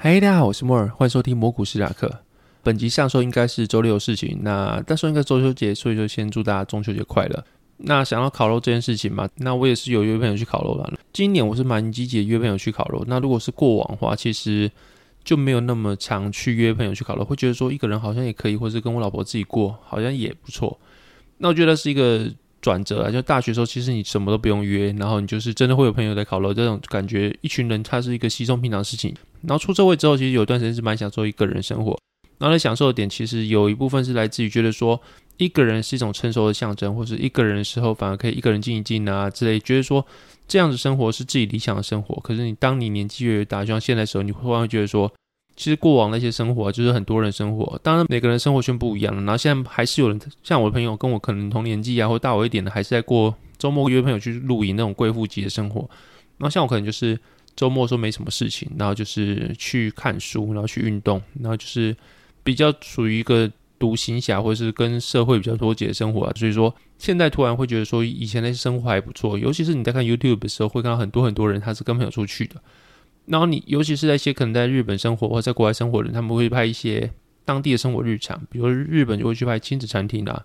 嗨大家好，我是莫尔，欢迎收听魔股史塔克。本集上周应该是周六的事情，那但是应该中秋节，所以就先祝大家中秋节快乐。那想要烤肉这件事情嘛，那我也是有约朋友去烤肉了。今年我是蛮积极的约朋友去烤肉。那如果是过往的话，其实就没有那么常去约朋友去烤肉，会觉得说一个人好像也可以，或是跟我老婆自己过好像也不错。那我觉得是一个转折啊，就大学时候其实你什么都不用约，然后你就是真的会有朋友在烤肉，这种感觉一群人他是一个稀松平常的事情。然后出社会之后，其实有段时间是蛮享受一个人生活。然后在享受的点，其实有一部分是来自于觉得说，一个人是一种成熟的象征，或是一个人的时候反而可以一个人静一静啊之类，觉得说这样子生活是自己理想的生活。可是你当你年纪越越大，就像现在的时候，你会突然觉得说，其实过往那些生活就是很多人生活，当然每个人生活圈不一样了。然后现在还是有人像我的朋友，跟我可能同年纪啊，或大我一点的，还是在过周末约朋友去露营那种贵妇级的生活。然后像我可能就是。周末说没什么事情，然后就是去看书，然后去运动，然后就是比较属于一个独行侠，或者是跟社会比较脱节的生活啊。所以说，现在突然会觉得说，以前那些生活还不错。尤其是你在看 YouTube 的时候，会看到很多很多人他是跟朋友出去的。然后你，尤其是那些可能在日本生活或在国外生活的人，他们会拍一些当地的生活日常，比如日本就会去拍亲子餐厅啊。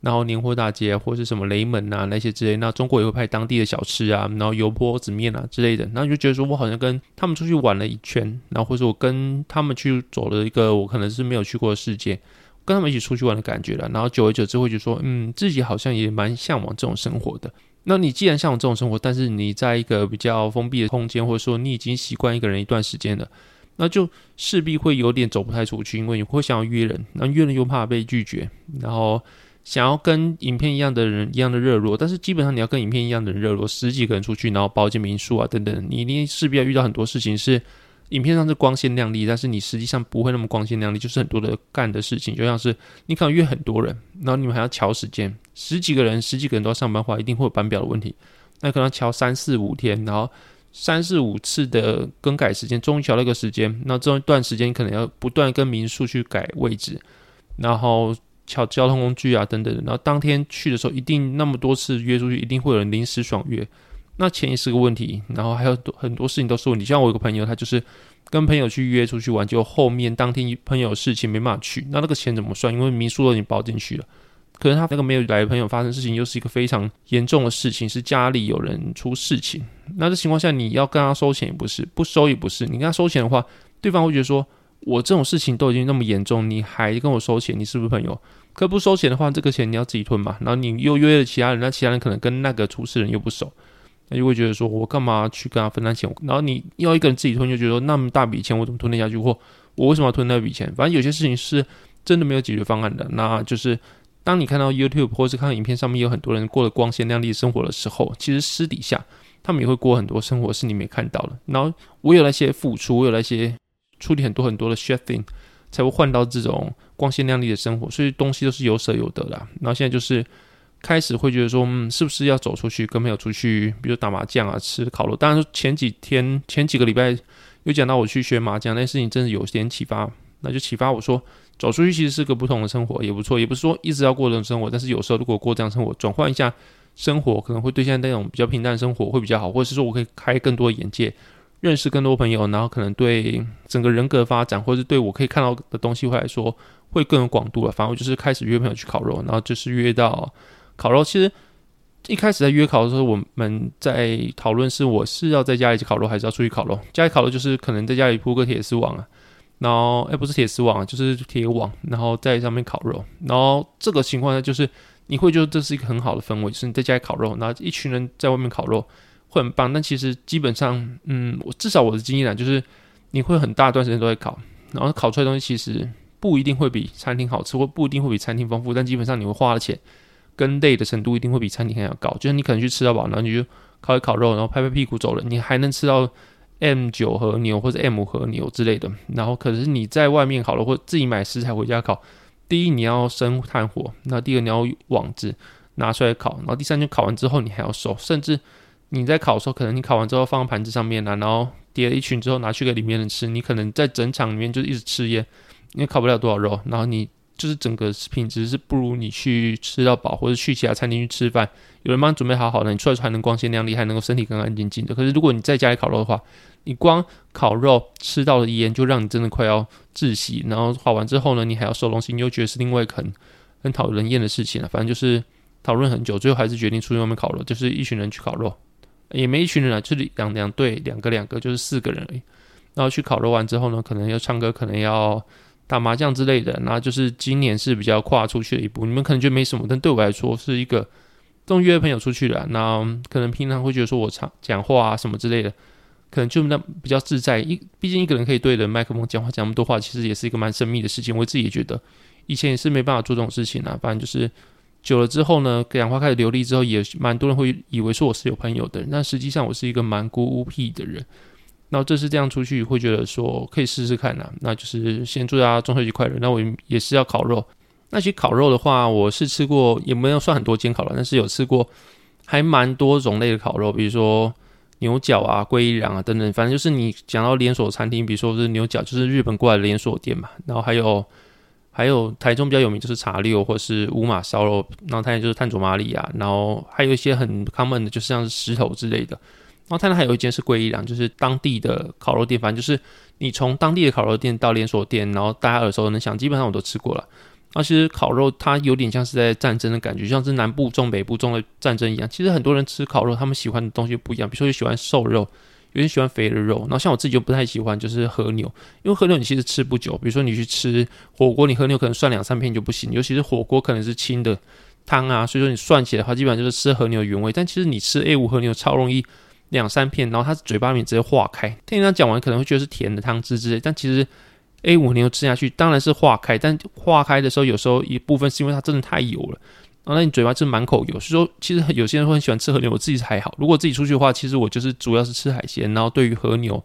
然后年货大街，或是什么雷门啊那些之类，那中国也会拍当地的小吃啊，然后油泼子面啊之类的，然后就觉得说我好像跟他们出去玩了一圈，然后或者我跟他们去走了一个我可能是没有去过的世界，跟他们一起出去玩的感觉了。然后久而久之会觉得说，嗯，自己好像也蛮向往这种生活的。那你既然向往这种生活，但是你在一个比较封闭的空间，或者说你已经习惯一个人一段时间了，那就势必会有点走不太出去，因为你会想要约人，那约人又怕被拒绝，然后。想要跟影片一样的人一样的热络，但是基本上你要跟影片一样的人热络，十几个人出去，然后包间民宿啊等等，你一定势必要遇到很多事情，是影片上是光鲜亮丽，但是你实际上不会那么光鲜亮丽，就是很多的干的事情，就像是你可能约很多人，然后你们还要瞧时间，十几个人，十几个人都要上班的话，一定会有班表的问题，那可能乔三四五天，然后三四五次的更改时间，终于乔了一个时间，那这一段时间可能要不断跟民宿去改位置，然后。抢交通工具啊，等等，然后当天去的时候，一定那么多次约出去，一定会有人临时爽约，那钱也是个问题，然后还有很多事情都是问题。像我有个朋友，他就是跟朋友去约出去玩，就后面当天朋友事情没办法去，那那个钱怎么算？因为民宿都已经包进去了，可是他那个没有来的朋友发生事情，又是一个非常严重的事情，是家里有人出事情。那这情况下，你要跟他收钱也不是，不收也不是，你跟他收钱的话，对方会觉得说，我这种事情都已经那么严重，你还跟我收钱，你是不是朋友？可不收钱的话，这个钱你要自己吞嘛。然后你又约了其他人，那其他人可能跟那个出事人又不熟，那就会觉得说，我干嘛去跟他分担钱？然后你要一个人自己吞，就觉得那么大笔钱我怎么吞得下去？或我为什么要吞那笔钱？反正有些事情是真的没有解决方案的。那就是当你看到 YouTube 或是看到影片上面有很多人过得光鲜亮丽的生活的时候，其实私底下他们也会过很多生活是你没看到的。然后我有那些付出，我有那些处理很多很多的 shit thing。才会换到这种光鲜亮丽的生活，所以东西都是有舍有得的。然后现在就是开始会觉得说，嗯，是不是要走出去，跟朋友出去，比如打麻将啊，吃烤肉。当然前几天、前几个礼拜有讲到我去学麻将，那事情真的有点启发，那就启发我说，走出去其实是个不同的生活，也不错。也不是说一直要过这种生活，但是有时候如果过这样生活，转换一下生活，可能会对现在那种比较平淡的生活会比较好，或者是说我可以开更多眼界。认识更多朋友，然后可能对整个人格发展，或者是对我可以看到的东西会来说，会更有广度了。反正我就是开始约朋友去烤肉，然后就是约到烤肉。其实一开始在约烤的时候，我们在讨论是我是要在家里烤肉，还是要出去烤肉。家里烤肉就是可能在家里铺个铁丝网啊，然后哎不是铁丝网啊，就是铁网，然后在上面烤肉。然后这个情况下就是你会觉得这是一个很好的氛围，是你在家里烤肉，然后一群人在外面烤肉。会很棒，但其实基本上，嗯，我至少我的经验啊，就是你会很大一段时间都在烤，然后烤出来的东西其实不一定会比餐厅好吃，或不一定会比餐厅丰富，但基本上你会花的钱跟累的程度一定会比餐厅还要高。就是你可能去吃到饱，然后你就烤一烤肉，然后拍拍屁股走了，你还能吃到 M 九和牛或者 M 和牛之类的。然后可是你在外面烤了或自己买食材回家烤，第一你要生炭火，那第二你要网子拿出来烤，然后第三就烤完之后你还要收，甚至你在烤的时候，可能你烤完之后放盘子上面啊，然后叠了一群之后拿去给里面人吃，你可能在整场里面就一直吃烟，因为烤不了多少肉，然后你。就是整个品质是不如你去吃到饱，或者去其他餐厅去吃饭，有人帮你准备好好的，你出来还能光鲜亮丽，还能够身体干干净净的。可是如果你在家里烤肉的话，你光烤肉吃到的烟就让你真的快要窒息，然后烤完之后呢，你还要收东西，你又觉得是另外一很很讨人厌的事情了。反正就是讨论很久，最后还是决定出去外面烤肉，就是一群人去烤肉，也没一群人啊，就是两两对，两个两个，就是四个人而已。然后去烤肉完之后呢，可能要唱歌，可能要。打麻将之类的，那就是今年是比较跨出去的一步。你们可能觉得没什么，但对我来说是一个这种约朋友出去的。那可能平常会觉得说我常讲话啊什么之类的，可能就那比较自在。一毕竟一个人可以对着麦克风讲话讲那么多话，其实也是一个蛮神秘的事情。我自己也觉得以前也是没办法做这种事情啊。反正就是久了之后呢，讲话开始流利之后，也蛮多人会以为说我是有朋友的人，但实际上我是一个蛮孤僻的人。那这次这样出去，会觉得说可以试试看呐、那就是先祝大家中秋节快乐。那我也是要烤肉。那其实烤肉的话，我是吃过，也没有算很多间烤肉，但是有吃过还蛮多种类的烤肉，比如说牛角啊、龟一郎啊等等。反正就是你讲到连锁餐厅，比如说是牛角，就是日本过来的连锁店嘛。然后还有还有台中比较有名就是茶六或是五马烧肉，然后它也就是炭佐麻里亚。然后还有一些很 common 的，就是像是石头之类的。然后他那还有一间是龟一郎，就是当地的烤肉店。反正就是你从当地的烤肉店到连锁店，然后大家耳熟能详，基本上我都吃过了。那其实烤肉它有点像是在战争的感觉，像是南部中北部中的战争一样。其实很多人吃烤肉，他们喜欢的东西不一样。比如说有喜欢瘦肉，有些喜欢肥的肉。然后像我自己就不太喜欢，就是和牛，因为和牛你其实吃不久。比如说你去吃火锅，你和牛可能涮两三片就不行，尤其是火锅可能是清的汤啊，所以说你涮起来的话，基本上就是吃和牛的原味。但其实你吃 A5 和牛超容易。两三片，然后它嘴巴里面直接化开。听人家讲完可能会觉得是甜的汤汁之类，但其实 A 五牛吃下去当然是化开，但化开的时候有时候一部分是因为它真的太油了，然后那你嘴巴就满口油。所以说，其实有些人会很喜欢吃和牛，我自己还好。如果自己出去的话，其实我就是主要是吃海鲜，然后对于和牛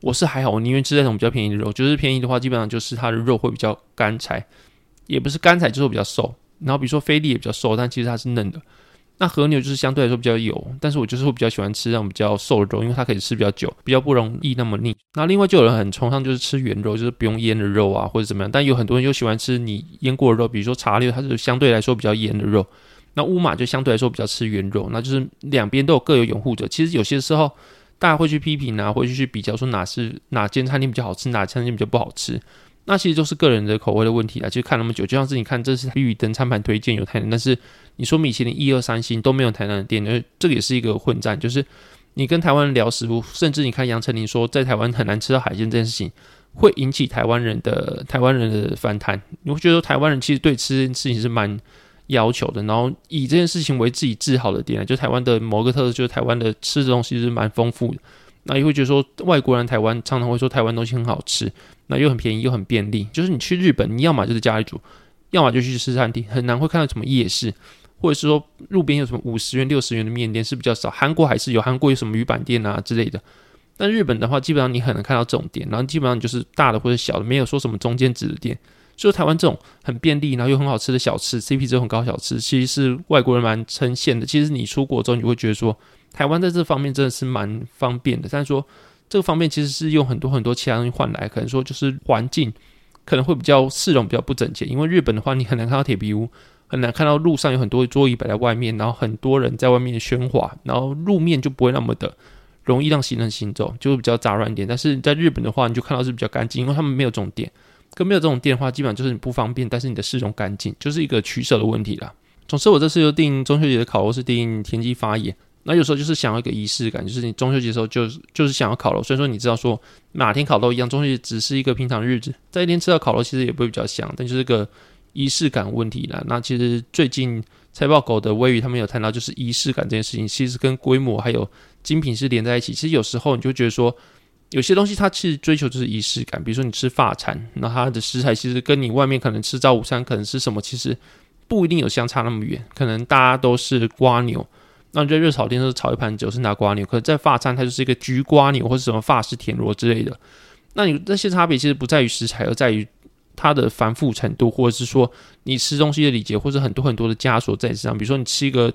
我是还好，我宁愿吃那种比较便宜的肉。就是便宜的话，基本上就是它的肉会比较干柴，也不是干柴，就是比较瘦。然后比如说菲力也比较瘦，但其实它是嫩的。那和牛就是相对来说比较油，但是我就是会比较喜欢吃那种比较瘦的肉，因为它可以吃比较久，比较不容易那么腻。那另外就有人很崇尚就是吃原肉，就是不用腌的肉啊，或者怎么样。但有很多人又喜欢吃你腌过的肉，比如说茶六，它是相对来说比较腌的肉。那乌马就相对来说比较吃原肉，那就是两边都有各有拥护者。其实有些时候大家会去批评啊，会去比较说哪是哪间餐厅比较好吃，哪间餐厅比较不好吃。那其实都是个人的口味的问题啊。其实看那么久，就像是你看这是绿灯餐盘推荐有台南，但是你说米其林一二三星都没有台南的店，因为这个也是一个混战。就是你跟台湾人聊食物，甚至你看杨丞琳说在台湾很难吃到海鲜这件事情，会引起台湾人的台湾人的反弹。你会觉得台湾人其实对吃这件事情是蛮要求的，然后以这件事情为自己自豪的点，就台湾的某个特色，就是台湾的吃的东西是蛮丰富的。那也会觉得说外国人台湾常常会说台湾东西很好吃。那又很便宜又很便利，就是你去日本，你要么就是家里煮，要么就去吃餐厅，很难会看到什么夜市，或者是说路边有什么五十元、六十元的面店是比较少。韩国还是有，韩国有什么鱼板店啊之类的。但日本的话，基本上你很难看到这种店，然后基本上就是大的或者小的，没有说什么中间值的店。所以台湾这种很便利，然后又很好吃的小吃，CP 值很高小吃，其实是外国人蛮称羡的。其实你出国之后，你会觉得说，台湾在这方面真的是蛮方便的。但是说。这个方面其实是用很多很多其他东西换来，可能说就是环境可能会比较市容比较不整洁，因为日本的话你很难看到铁皮屋，很难看到路上有很多桌椅摆在外面，然后很多人在外面喧哗，然后路面就不会那么的容易让行人行走，就会比较杂乱一点。但是在日本的话，你就看到是比较干净，因为他们没有这种店，跟没有这种店的话，基本上就是你不方便，但是你的市容干净，就是一个取舍的问题啦。总之，我这次就定中秋节的烤肉是定田鸡发言。那有时候就是想要一个仪式感，就是你中秋节的时候就是就是想要烤肉，所以说你知道说哪天烤肉一样，中秋节只是一个平常日子，在一天吃到烤肉其实也不会比较香，但就是个仪式感问题啦。那其实最近财报狗的微雨他们有谈到，就是仪式感这件事情，其实跟规模还有精品是连在一起。其实有时候你就觉得说，有些东西它其实追求就是仪式感，比如说你吃法餐，那它的食材其实跟你外面可能吃早午餐可能是什么，其实不一定有相差那么远，可能大家都是瓜牛。那你在热炒店都是炒一盘九是拿瓜牛，可是在法餐它就是一个焗瓜牛或者什么法式田螺之类的。那你这些差别其实不在于食材，而在于它的繁复程度，或者是说你吃东西的礼节，或者很多很多的枷锁在身上。比如说你吃一个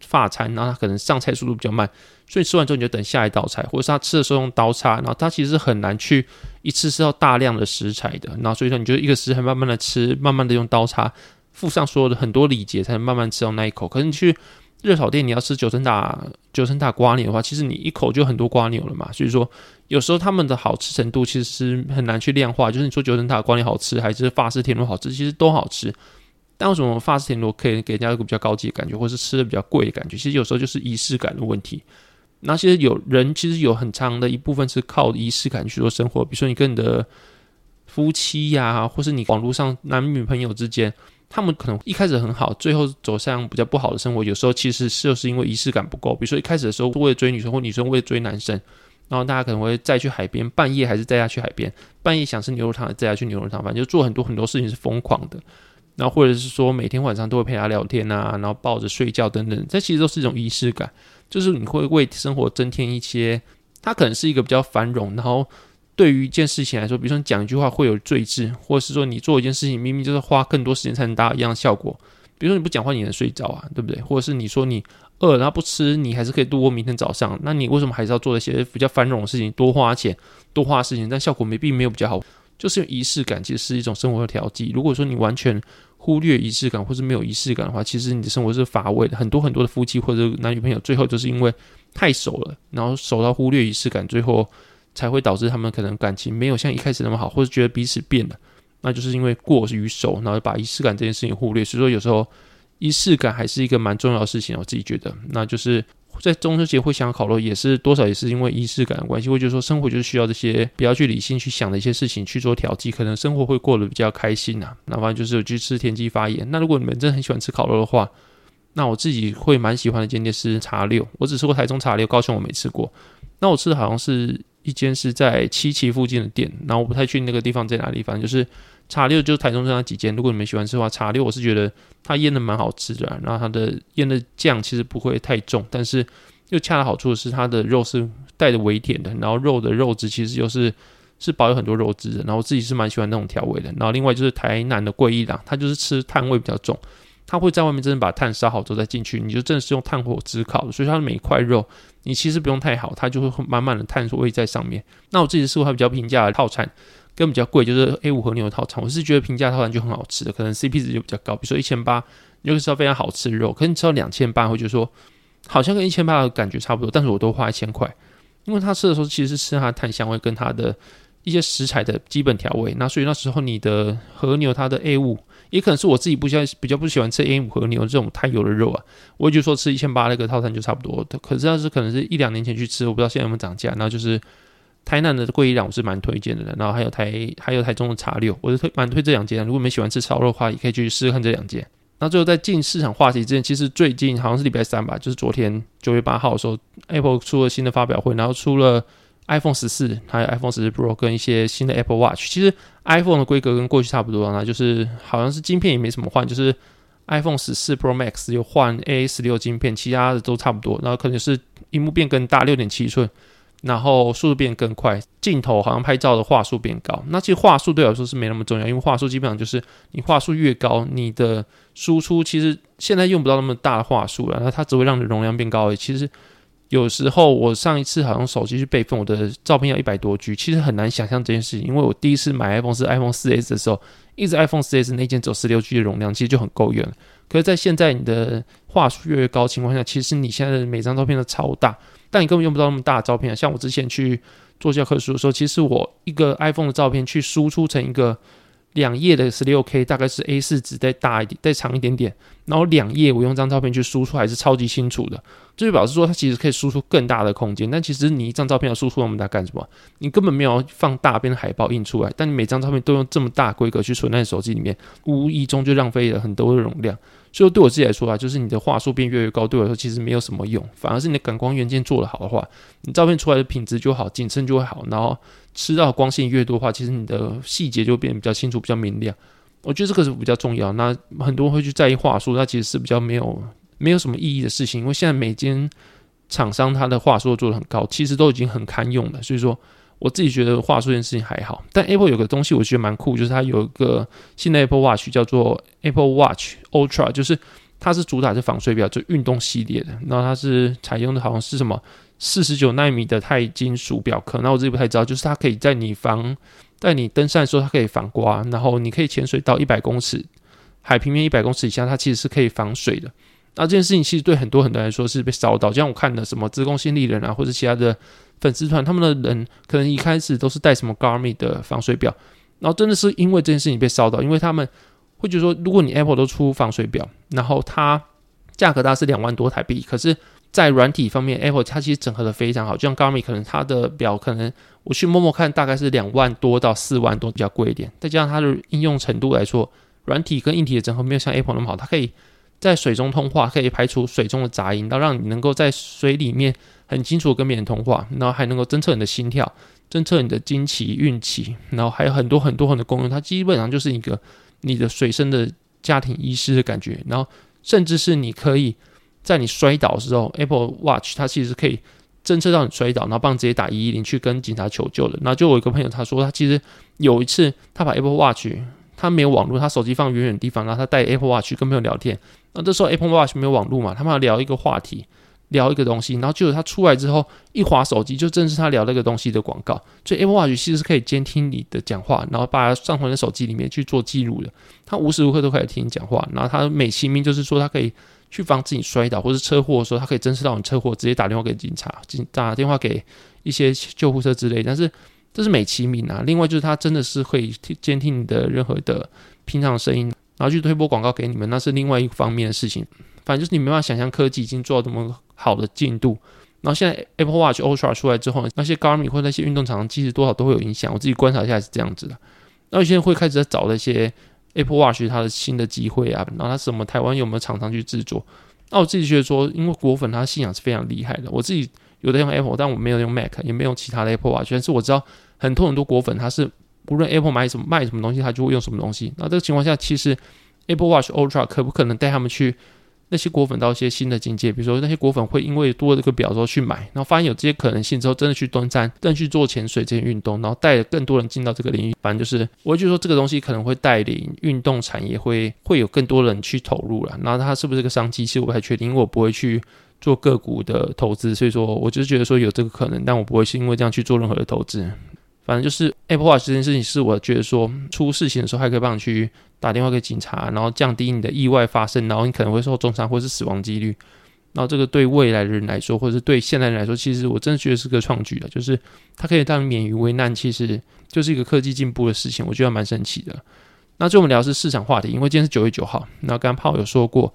法餐，然后它可能上菜速度比较慢，所以吃完之后你就等下一道菜，或者是他吃的时候用刀叉，然后它其实很难去一次吃到大量的食材的。然后所以说你就一个食材慢慢的吃，慢慢的用刀叉附上所有的很多礼节，才能慢慢吃到那一口。可是你去热炒店，你要吃九层塔九层塔瓜牛的话，其实你一口就很多瓜牛了嘛。所以说有时候他们的好吃程度其实是很难去量化。就是你说九层塔瓜牛好吃，还是法式田螺好吃，其实都好吃。但为什么法式田螺可以给人家一个比较高级的感觉，或是吃的比较贵的感觉？其实有时候就是仪式感的问题。那其实有人其实有很长的一部分是靠仪式感去做生活，比如说你跟你的夫妻呀、或是你网络上男女朋友之间，他们可能一开始很好，最后走向比较不好的生活。有时候其实就是因为仪式感不够。比如说一开始的时候为了追女生，或女生为了追男生，然后大家可能会再去海边，半夜还是带他去海边，半夜想吃牛肉汤，带他去牛肉汤，反正就做很多很多事情是疯狂的。然后或者是说每天晚上都会陪他聊天啊，然后抱着睡觉等等，这其实都是一种仪式感，就是你会为生活增添一些。它可能是一个比较繁荣，然后对于一件事情来说，比如说你讲一句话会有罪质，或者是说你做一件事情明明就是花更多时间才能达到一样的效果。比如说你不讲话你能睡着啊，对不对？或者是你说你饿然后不吃，你还是可以度过明天早上。那你为什么还是要做一些比较繁荣的事情，多花钱多花事情，但效果没并没有比较好？就是仪式感，其实是一种生活的调剂。如果说你完全忽略仪式感，或是没有仪式感的话，其实你的生活是乏味的。很多很多的夫妻或者男女朋友，最后就是因为太熟了，然后熟到忽略仪式感，最后才会导致他们可能感情没有像一开始那么好，或者觉得彼此变了。那就是因为过于熟，然后把仪式感这件事情忽略。所以说，有时候仪式感还是一个蛮重要的事情。我自己觉得，那就是。在中秋节会想烤肉，也是多少也是因为仪式感的关系。会觉得说生活就是需要这些不要去理性去想的一些事情去做调剂，可能生活会过得比较开心呐、啊。那反正就是有去吃田鸡发炎。那如果你们真的很喜欢吃烤肉的话，那我自己会蛮喜欢的间店是茶六。我只吃过台中茶六，高雄我没吃过。那我吃的好像是一间是在七期附近的店，然后我不太确定那个地方在哪里，反正就是。茶六就是台中这那几间，如果你们喜欢吃的话，茶六我是觉得它腌的蛮好吃的，然后它的腌的酱其实不会太重，但是又恰到好处的是它的肉是带着微甜的，然后肉的肉质其实又是是保有很多肉汁的，然后我自己是蛮喜欢那种调味的。然后另外就是台南的贵一郎，它就是吃炭味比较重，它会在外面真的把炭烧好之后再进去，你就真的是用炭火炙烤，所以它的每一块肉你其实不用太好，它就会满满的炭味在上面。那我自己是说它比较平价的套餐。跟比较贵，就是 A 五和牛套餐，我是觉得平价套餐就很好吃的，可能 CP 值就比较高。比如说一千八，你就可以吃到非常好吃的肉，可是你吃到两千八，会觉得说好像跟一千八的感觉差不多，但是我都花一千块，因为他吃的时候其实是吃它的炭香味跟它的一些食材的基本调味。那所以那时候你的和牛它的 A 五，也可能是我自己不喜，比较不喜欢吃 A 五和牛这种太油的肉啊，我也就说吃一千八那个套餐就差不多。可是那是可能是一两年前去吃，我不知道现在有没有涨价。然后就是。台南的贵一郎我是蛮推荐的，然后还有台还有台中的茶六，我是推蛮推这两间。如果你们喜欢吃烧肉的话，也可以去试试看这两间。那最后在进市场话题之前，其实最近好像是礼拜三吧，就是昨天九月八号的时候，Apple 出了新的发表会，然后出了 iPhone 十四，还有 iPhone 十四 Pro 跟一些新的 Apple Watch。其实 iPhone 的规格跟过去差不多，那就是好像是晶片也没什么换，就是 iPhone 十四 Pro Max 有换 A 十六晶片，其他的都差不多。然后可能是荧幕变更大，六点七寸。然后速度变更快，镜头好像拍照的话数变高。那其实画素对我来说是没那么重要，因为画素基本上就是你画素越高，你的输出其实现在用不到那么大的画素了，那它只会让你容量变高而已。其实有时候我上一次好像手机去备份，我的照片要一百多 G，其实很难想象这件事情，因为我第一次买 iPhone 是 iPhone 4S 的时候，一直 iPhone 4S 那件只有十六 G 的容量，其实就很够用了。可是，在现在你的画素越来越高情况下，其实你现在的每张照片都超大。但你根本用不到那么大的照片！像我之前去做教科书的时候，其实我一个 iPhone 的照片去输出成一个两页的十六 K，大概是 A 四纸再大一点、再长一点点，然后两页我用张照片去输出还是超级清楚的。这就表示说它其实可以输出更大的空间。但其实你一张照片要输出那么大干什么？你根本没有放大边的海报印出来，但你每张照片都用这么大规格去存在手机里面，无意中就浪费了很多的容量。所以对我自己来说啊，就是你的话术变越来越高，对我来说其实没有什么用，反而是你的感光元件做得好的话，你照片出来的品质就好，景深就会好，然后吃到光线越多的话，其实你的细节就变得比较清楚、比较明亮。我觉得这个是比较重要。那很多人会去在意话术，它其实是比较没有没有什么意义的事情，因为现在每间厂商它的话术做得很高，其实都已经很堪用了。所以说，我自己觉得话术这件事情还好。但 Apple 有个东西我觉得蛮酷，就是它有一个新的 Apple Watch 叫做 Apple Watch Ultra，就是它是主打是防水表，就运动系列的。然后它是采用的好像是什么四十九纳米的钛金属表壳，那我自己不太知道，就是它可以在你防在你登山的时候它可以防刮，然后你可以潜水到一百公尺。海平面一百公尺以下，它其实是可以防水的。那这件事情其实对很多很多人来说是被烧到，就像我看的什么资工新力人啊，或者其他的粉丝团，他们的人可能一开始都是带什么 Garmin 的防水表，然后真的是因为这件事情被烧到，因为他们会觉得说，如果你 Apple 都出防水表，然后它价格大概是两万多台币，可是，在软体方面，Apple 它其实整合的非常好，就像 Garmin 可能它的表可能我去摸摸看，大概是两万多到四万多比较贵一点，再加上它的应用程度来说。软体跟硬体的整合没有像 Apple 那么好，它可以在水中通话，可以排除水中的杂音，然后让你能够在水里面很清楚跟别人通话，然后还能够侦测你的心跳，侦测你的经期、孕期，然后还有很多很多很多功能。它基本上就是一个你的随身的家庭医师的感觉，然后甚至是你可以在你摔倒的时候，Apple Watch 它其实可以侦测到你摔倒，然后帮你直接打一一零去跟警察求救的。然后就我一个朋友他说，他其实有一次他把 Apple Watch 他没有网络，他手机放远远的地方，然后他带 Apple Watch 去跟朋友聊天。那这时候 Apple Watch 没有网络嘛，他们要聊一个话题，聊一个东西，然后就是他出来之后一滑手机，就正是他聊那个东西的广告。所以 Apple Watch 其实是可以监听你的讲话，然后把它上传在手机里面去做记录的。他无时无刻都可以听你讲话，然后他美其名就是说他可以去防止你摔倒或是车祸的时候，他可以侦测到你车祸，直接打电话给警察，打电话给一些救护车之类。但是这是美其名啊，另外就是它真的是会监听你的任何的平常的声音，然后去推播广告给你们，那是另外一方面的事情。反正就是你没办法想象科技已经做到这么好的进度。然后现在 Apple Watch Ultra 出来之后，那些 Garmin 或者那些运动厂商其实多少都会有影响。我自己观察一下是这样子的。那有些人会开始在找那些 Apple Watch 它的新的机会啊，然后它什么台湾有没有厂商去制作？那我自己觉得说，因为果粉它的信仰是非常厉害的。我自己有的用 Apple，但我没有用 Mac，也没有其他的 Apple Watch，但是我知道。很多很多果粉，他是无论 Apple 买什么卖什么东西，他就会用什么东西。那这个情况下，其实 Apple Watch Ultra 可不可能带他们去那些果粉到一些新的境界？比如说那些果粉会因为多了这个表之后去买，然后发现有这些可能性之后，真的去登山，真的去做潜水这些运动，然后带了更多人进到这个领域。反正就是，我会觉得说这个东西可能会带领运动产业会会有更多人去投入了。然后它是不是个商机，其实我不太确定，因为我不会去做个股的投资，所以说我就是觉得说有这个可能，但我不会是因为这样去做任何的投资。反正就是 Apple Watch 这件事情，是我觉得说出事情的时候还可以帮你去打电话给警察，然后降低你的意外发生，然后你可能会受重伤或是死亡几率。然后这个对未来的人来说，或者是对现代人来说，其实我真的觉得是个创举了，就是它可以让你免于危难，其实就是一个科技进步的事情，我觉得蛮神奇的。那最后我们聊的是市场话题，因为今天是九月九号，那刚刚炮有说过。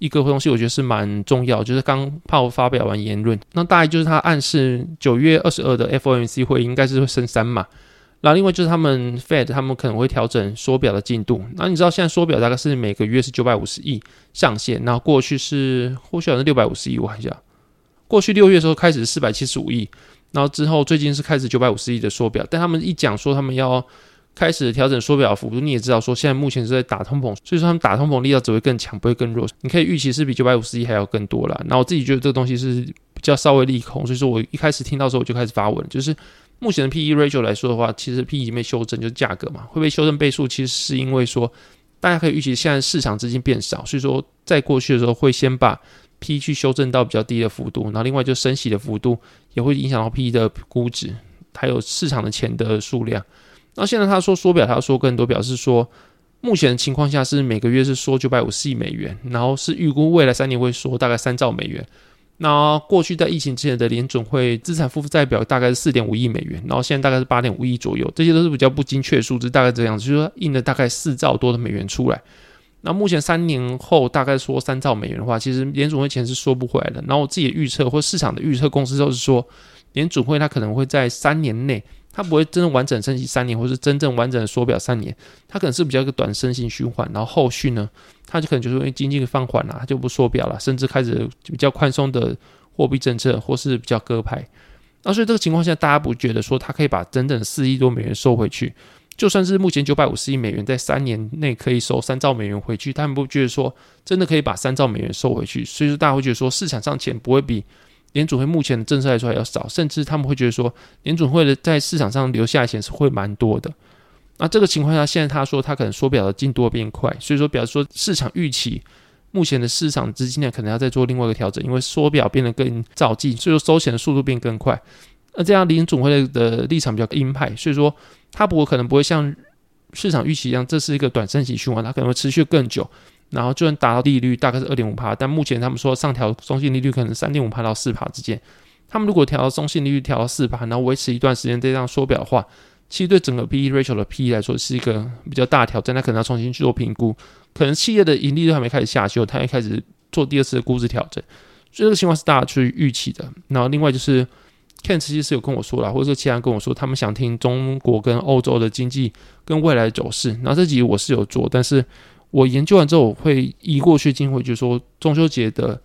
一个东西我觉得是蛮重要，就是刚炮发表完言论，那大概就是他暗示九月二十二的 FOMC 会应该是会升三嘛，然后另外就是他们 Fed 他们可能会调整缩表的进度，那你知道现在缩表大概是每个月是九百五十亿上限，然后过去是或许好像六百五十亿，我看一下，过去六月的时候开始是四百七十五亿，然后之后最近是开始九百五十亿的缩表，但他们一讲说他们要。开始调整缩表幅度，你也知道说现在目前是在打通膨，所以说他们打通膨力道只会更强，不会更弱。你可以预期是比九百五十亿还要更多了。那我自己觉得这个东西是比较稍微利空，所以说我一开始听到的时候我就开始发文，就是目前的 P/E ratio 来说的话，其实 P/E 已经被修正，就是价格嘛会被修正倍数，其实是因为说大家可以预期现在市场资金变少，所以说在过去的时候会先把 P/E 去修正到比较低的幅度，然后另外就升息的幅度也会影响到 P/E 的估值，还有市场的钱的数量。那现在他说缩表，他要说更多，表示说目前的情况下是每个月是缩九百五十亿美元，然后是预估未来三年会缩大概三兆美元。那过去在疫情之前的联准会资产负债表大概是四点五亿美元，然后现在大概是八点五亿左右，这些都是比较不精确的数字，大概这样子，就是说印了大概四兆多的美元出来。那目前三年后大概说三兆美元的话，其实联准会钱是收不回来的。然后我自己的预测或市场的预测公司都是说，联准会它可能会在三年内。它不会真正完整升息三年，或是真正完整的缩表三年，它可能是比较一个短升息循环，然后后续呢，它就可能就是因为经济放缓了，它就不缩表了，甚至开始比较宽松的货币政策，或是比较鸽派。那所以这个情况下，大家不觉得说它可以把整整四亿多美元收回去，就算是目前九百五十亿美元在三年内可以收三兆美元回去，他们不觉得说真的可以把三兆美元收回去，所以说大家会觉得说市场上钱不会比联储会目前的政策来说还要少，甚至他们会觉得说联储会的在市场上留下的钱是会蛮多的。那这个情况下，现在他说他可能缩表的进度会变快，所以说表示说市场预期目前的市场资金量可能要再做另外一个调整，因为缩表变得更躁进，所以说收钱的速度变更快。那这样联准会的立场比较鹰派，所以说他不会可能不会像市场预期一样，这是一个短暂性循环，它可能会持续更久。然后就算达到利率大概是二点五趴，但目前他们说上调中性利率可能三点五趴到四趴之间。他们如果调到中性利率调到四趴，然后维持一段时间这样缩表的话，其实对整个 P/E ratio 的 P/E 来说是一个比较大挑战，那可能要重新去做评估。可能企业的盈利都还没开始下修，它会开始做第二次的估值调整。所以这个情况是大家去预期的。然后另外就是 Ken 其实是有跟我说了，或者说其他人跟我说，他们想听中国跟欧洲的经济跟未来的走势。然后这集我是有做，但是我研究完之后我会移过去听回，就说中秋节的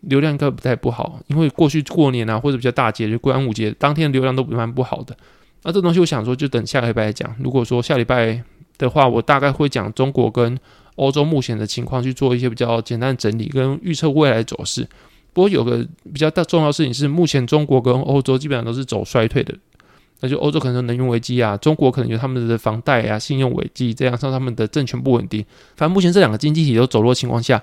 流量应该不太不好，因为过去过年啊或者比较大节日，端午节当天流量都蛮不好的。那这东西我想说，就等下个礼拜来讲。如果说下礼拜的话，我大概会讲中国跟欧洲目前的情况，去做一些比较简单的整理跟预测未来走势。不过有个比较大重要的事情是，目前中国跟欧洲基本上都是走衰退的。那就欧洲可能有能源危机啊，中国可能有他们的房贷啊、信用危机，这样让他们的政权不稳定。反正目前这两个经济体都走弱的情况下，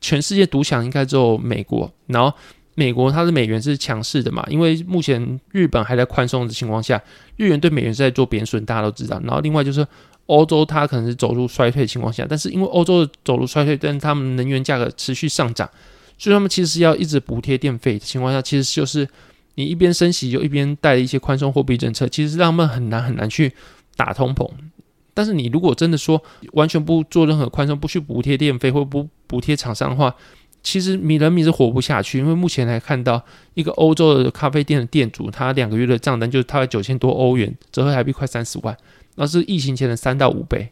全世界独享应该只有美国。然后。美国它的美元是强势的嘛，因为目前日本还在宽松的情况下，日元对美元是在做贬损，大家都知道。然后另外就是欧洲它可能是走入衰退的情况下，但是因为欧洲的走入衰退，但是他们能源价格持续上涨，所以他们其实是要一直补贴电费的情况下，其实就是你一边升息就一边带一些宽松货币政策，其实让他们很难很难去打通膨。但是你如果真的说完全不做任何宽松，不去补贴电费或不补贴厂商的话，其实米人民是活不下去，因为目前来看到一个欧洲的咖啡店的店主，他两个月的账单就是大概九千多欧元，折合台币快三十万，那是疫情前的三到五倍。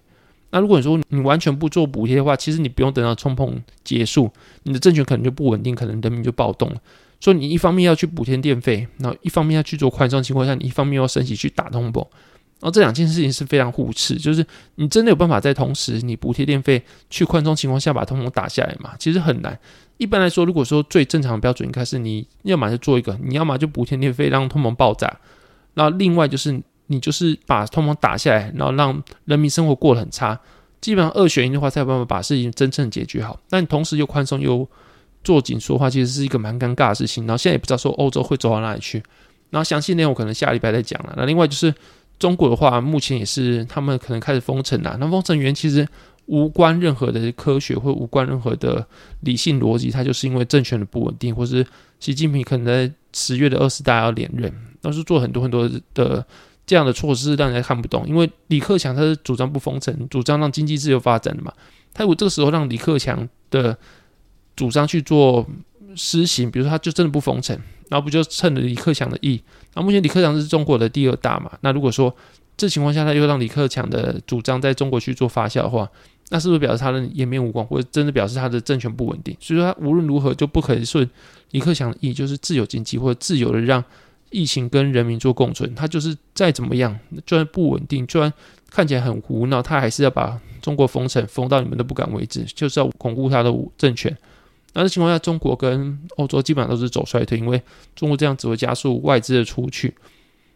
那如果你说你完全不做补贴的话，其实你不用等到通膨结束，你的政权可能就不稳定，可能人民就暴动了。所以你一方面要去补贴电费，然后一方面要去做宽松情况下，你一方面要升息去打通膨。然后这两件事情是非常互斥，就是你真的有办法在同时你补贴电费去宽松情况下把通膨打下来吗？其实很难。一般来说，如果说最正常的标准应该是你要么就做一个，你要么就补贴电费让通膨爆炸，然后另外就是你就是把通膨打下来，然后让人民生活过得很差。基本上二选一的话才有办法把事情真正解决好。但你同时又宽松又坐紧缩的话，其实是一个蛮尴尬的事情。然后现在也不知道说欧洲会走到哪里去。然后详细内容可能下礼拜再讲了。那另外就是。中国的话，目前也是他们可能开始封城了。那封城原因其实无关任何的科学或无关任何的理性逻辑，它就是因为政权的不稳定，或是习近平可能在十月的二十大要连任，都是做很多很多的这样的措施，让人家看不懂。因为李克强他是主张不封城，主张让经济自由发展的嘛。他如果这个时候让李克强的主张去做施行，比如说他就真的不封城。然后不就趁着李克强的意？那目前李克强是中国的第二大嘛？那如果说这情况下他又让李克强的主张在中国去做发酵的话，那是不是表示他的颜面无光，或者真的表示他的政权不稳定？所以说他无论如何就不可以顺李克强的意，就是自由经济或者自由的让疫情跟人民做共存。他就是再怎么样，就算不稳定，就算看起来很胡闹，他还是要把中国封城，封到你们都不敢为止，就是要巩固他的政权。那这情况下，中国跟欧洲基本上都是走衰退，因为中国这样只会加速外资的出去。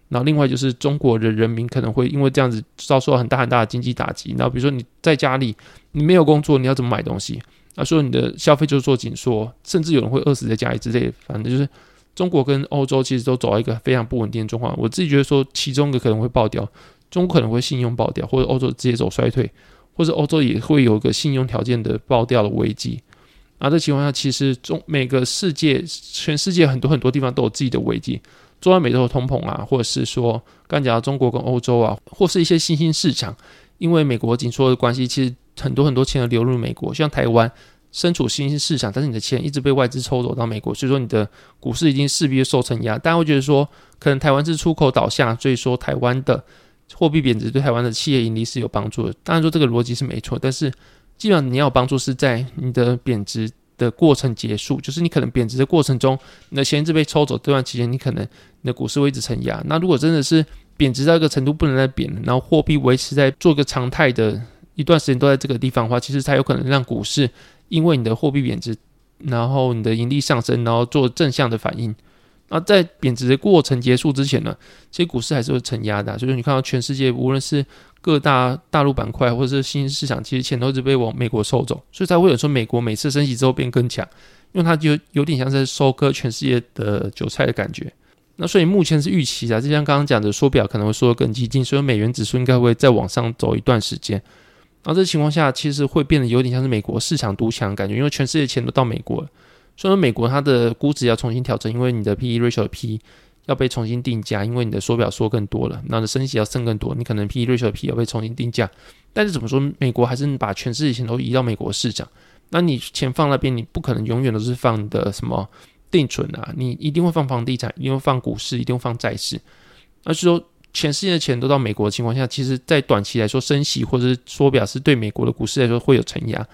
然后另外就是中国的人民可能会因为这样子遭受很大很大的经济打击。然后比如说你在家里你没有工作，你要怎么买东西？那所以你的消费就是做紧缩，甚至有人会饿死在家里之类的。反正就是中国跟欧洲其实都走到一个非常不稳定的状况。我自己觉得说，其中一个可能会爆掉，中国可能会信用爆掉，或者欧洲直接走衰退，或者欧洲也会有一个信用条件的爆掉的危机。啊，这情况下，其实中每个世界，全世界很多很多地方都有自己的危机。中南美洲的通膨啊，或者是说刚讲到中国跟欧洲啊，或是一些新兴市场，因为美国紧缩的关系，其实很多很多钱流入美国。像台湾身处新兴市场，但是你的钱一直被外资抽走到美国，所以说你的股市已经势必受承压。大家会觉得说，可能台湾是出口导向，所以说台湾的货币贬值对台湾的企业盈利是有帮助的。当然说这个逻辑是没错，但是。基本上你要帮助是在你的贬值的过程结束，就是你可能贬值的过程中，你的钱一直被抽走这段期间，你可能你的股市会一直承压。那如果真的是贬值到一个程度不能再贬了，然后货币维持在做个常态的一段时间都在这个地方的话，其实才有可能让股市因为你的货币贬值，然后你的盈利上升，然后做正向的反应。那在贬值的过程结束之前呢，其实股市还是会承压的。所以说你看到全世界无论是各大大陆板块或者是新兴市场，其实钱都是被往美国收走，所以才会有说美国每次升息之后变更强，因为它就有点像是收割全世界的韭菜的感觉。那所以目前是预期的，就像刚刚讲的缩表可能会缩得更激进，所以美元指数应该会再往上走一段时间。然后这情况下，其实会变得有点像是美国市场独强的感觉，因为全世界钱都到美国了。所以美国它的估值要重新调整，因为你的 P/E ratio 的 P 要被重新定价，因为你的缩表缩更多了，那的升息要升更多，你可能 P/E ratio 的 P 要被重新定价。但是怎么说，美国还是把全世界钱都移到美国市场，那你钱放那边，你不可能永远都是放的什么定存啊，你一定会放房地产，一定会放股市，一定会放债市。而是说全世界的钱都到美国的情况下，其实在短期来说，升息或者是缩表是对美国的股市来说会有承压。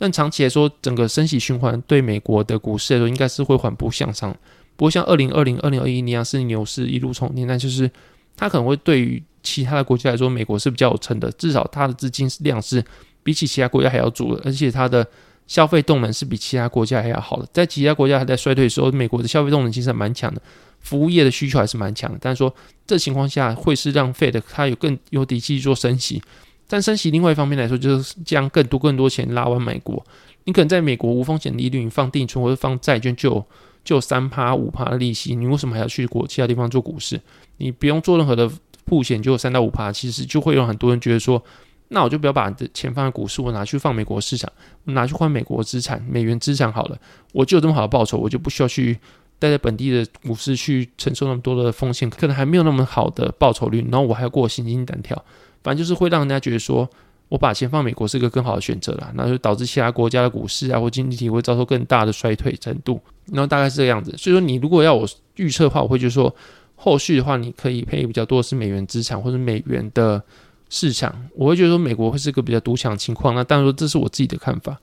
但长期来说，整个升息循环对美国的股市来说，应该是会缓步向上，不会像二零二零、二零二一那样是牛市一路冲天。但就是它可能会对于其他的国家来说，美国是比较有撑的，至少它的资金量是比起其他国家还要足的，而且它的消费动能是比其他国家还要好的。在其他国家还在衰退的时候，美国的消费动能其实还蛮强的，服务业的需求还是蛮强的。但是说这情况下，会是让费的它有更有底气做升息。但升息另外一方面来说，就是将更多更多钱拉往美国。你可能在美国无风险利率，你放定存或者放债券就就三趴五趴的利息，你为什么还要去国其他地方做股市？你不用做任何的付险就三到五趴，其实就会有很多人觉得说，那我就不要把你的钱放在股市，我拿去放美国市场，拿去换美国资产、美元资产好了，我就有这么好的报酬，我就不需要去待在本地的股市去承受那么多的风险，可能还没有那么好的报酬率，然后我还要过心惊胆跳。反正就是会让人家觉得说，我把钱放美国是一个更好的选择啦，那就导致其他国家的股市啊或经济体会遭受更大的衰退程度。然后大概是这样子。所以说，你如果要我预测的话，我会觉得说，后续的话你可以配比较多的是美元资产或者美元的市场。我会觉得说，美国会是一个比较独强情况。那当然说，这是我自己的看法。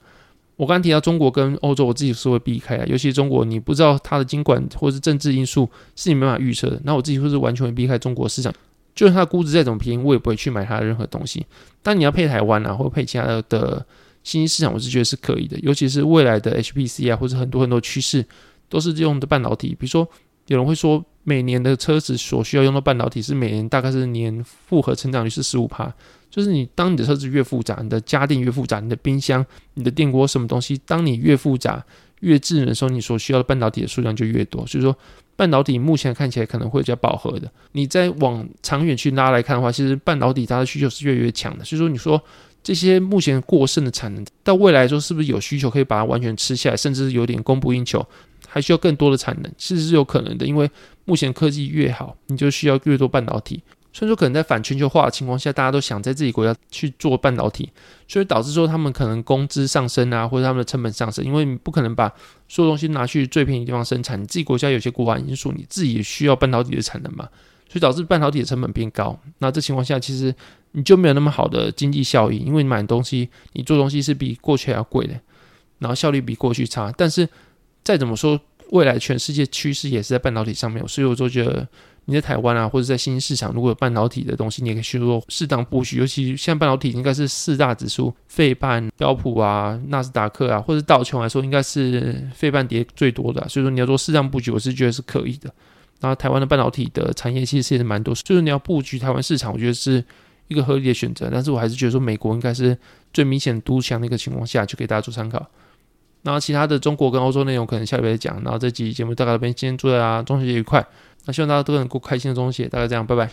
我刚提到中国跟欧洲，我自己是会避开的，尤其中国，你不知道它的经管或是政治因素是你没办法预测的。那我自己会是完全会避开中国市场。就算它估值再怎么便宜，我也不会去买它的任何东西。但你要配台湾啊，或者配其他的的新兴市场，我是觉得是可以的。尤其是未来的 HPC 啊，或者很多很多趋势都是用的半导体。比如说，有人会说，每年的车子所需要用到半导体是每年大概是年复合成长率是十五趴。就是你当你的车子越复杂，你的家电越复杂，你的冰箱、你的电锅什么东西，当你越复杂、越智能的时候，你所需要的半导体的数量就越多。所以说。半导体目前看起来可能会比较饱和的。你再往长远去拉来看的话，其实半导体它的需求是越来越强的。所以说，你说这些目前过剩的产能，到未来来说是不是有需求可以把它完全吃下来，甚至有点供不应求，还需要更多的产能，其实是有可能的。因为目前科技越好，你就需要越多半导体。所以说，可能在反全球化的情况下，大家都想在自己国家去做半导体，所以导致说他们可能工资上升啊，或者他们的成本上升，因为你不可能把所有东西拿去最便宜地方生产，你自己国家有些国安因素，你自己也需要半导体的产能嘛，所以导致半导体的成本变高。那这情况下，其实你就没有那么好的经济效益，因为你买东西，你做东西是比过去还要贵的，然后效率比过去差。但是再怎么说，未来全世界趋势也是在半导体上面，所以我就觉得。你在台湾啊，或者在新兴市场，如果有半导体的东西，你也可以去做适当布局。尤其现在半导体应该是四大指数，费半、标普啊、纳斯达克啊，或者道琼来说，应该是费半跌最多的。所以说你要做适当布局，我是觉得是可以的。然后台湾的半导体的产业其实也是蛮多，所以说你要布局台湾市场，我觉得是一个合理的选择。但是我还是觉得说美国应该是最明显独强的一个情况下，就给大家做参考。然后其他的中国跟欧洲内容可能下礼拜再讲。然后这集节目大概这边，今天祝大家中秋节愉快。那希望大家都能过开心的东西，大概这样，拜拜。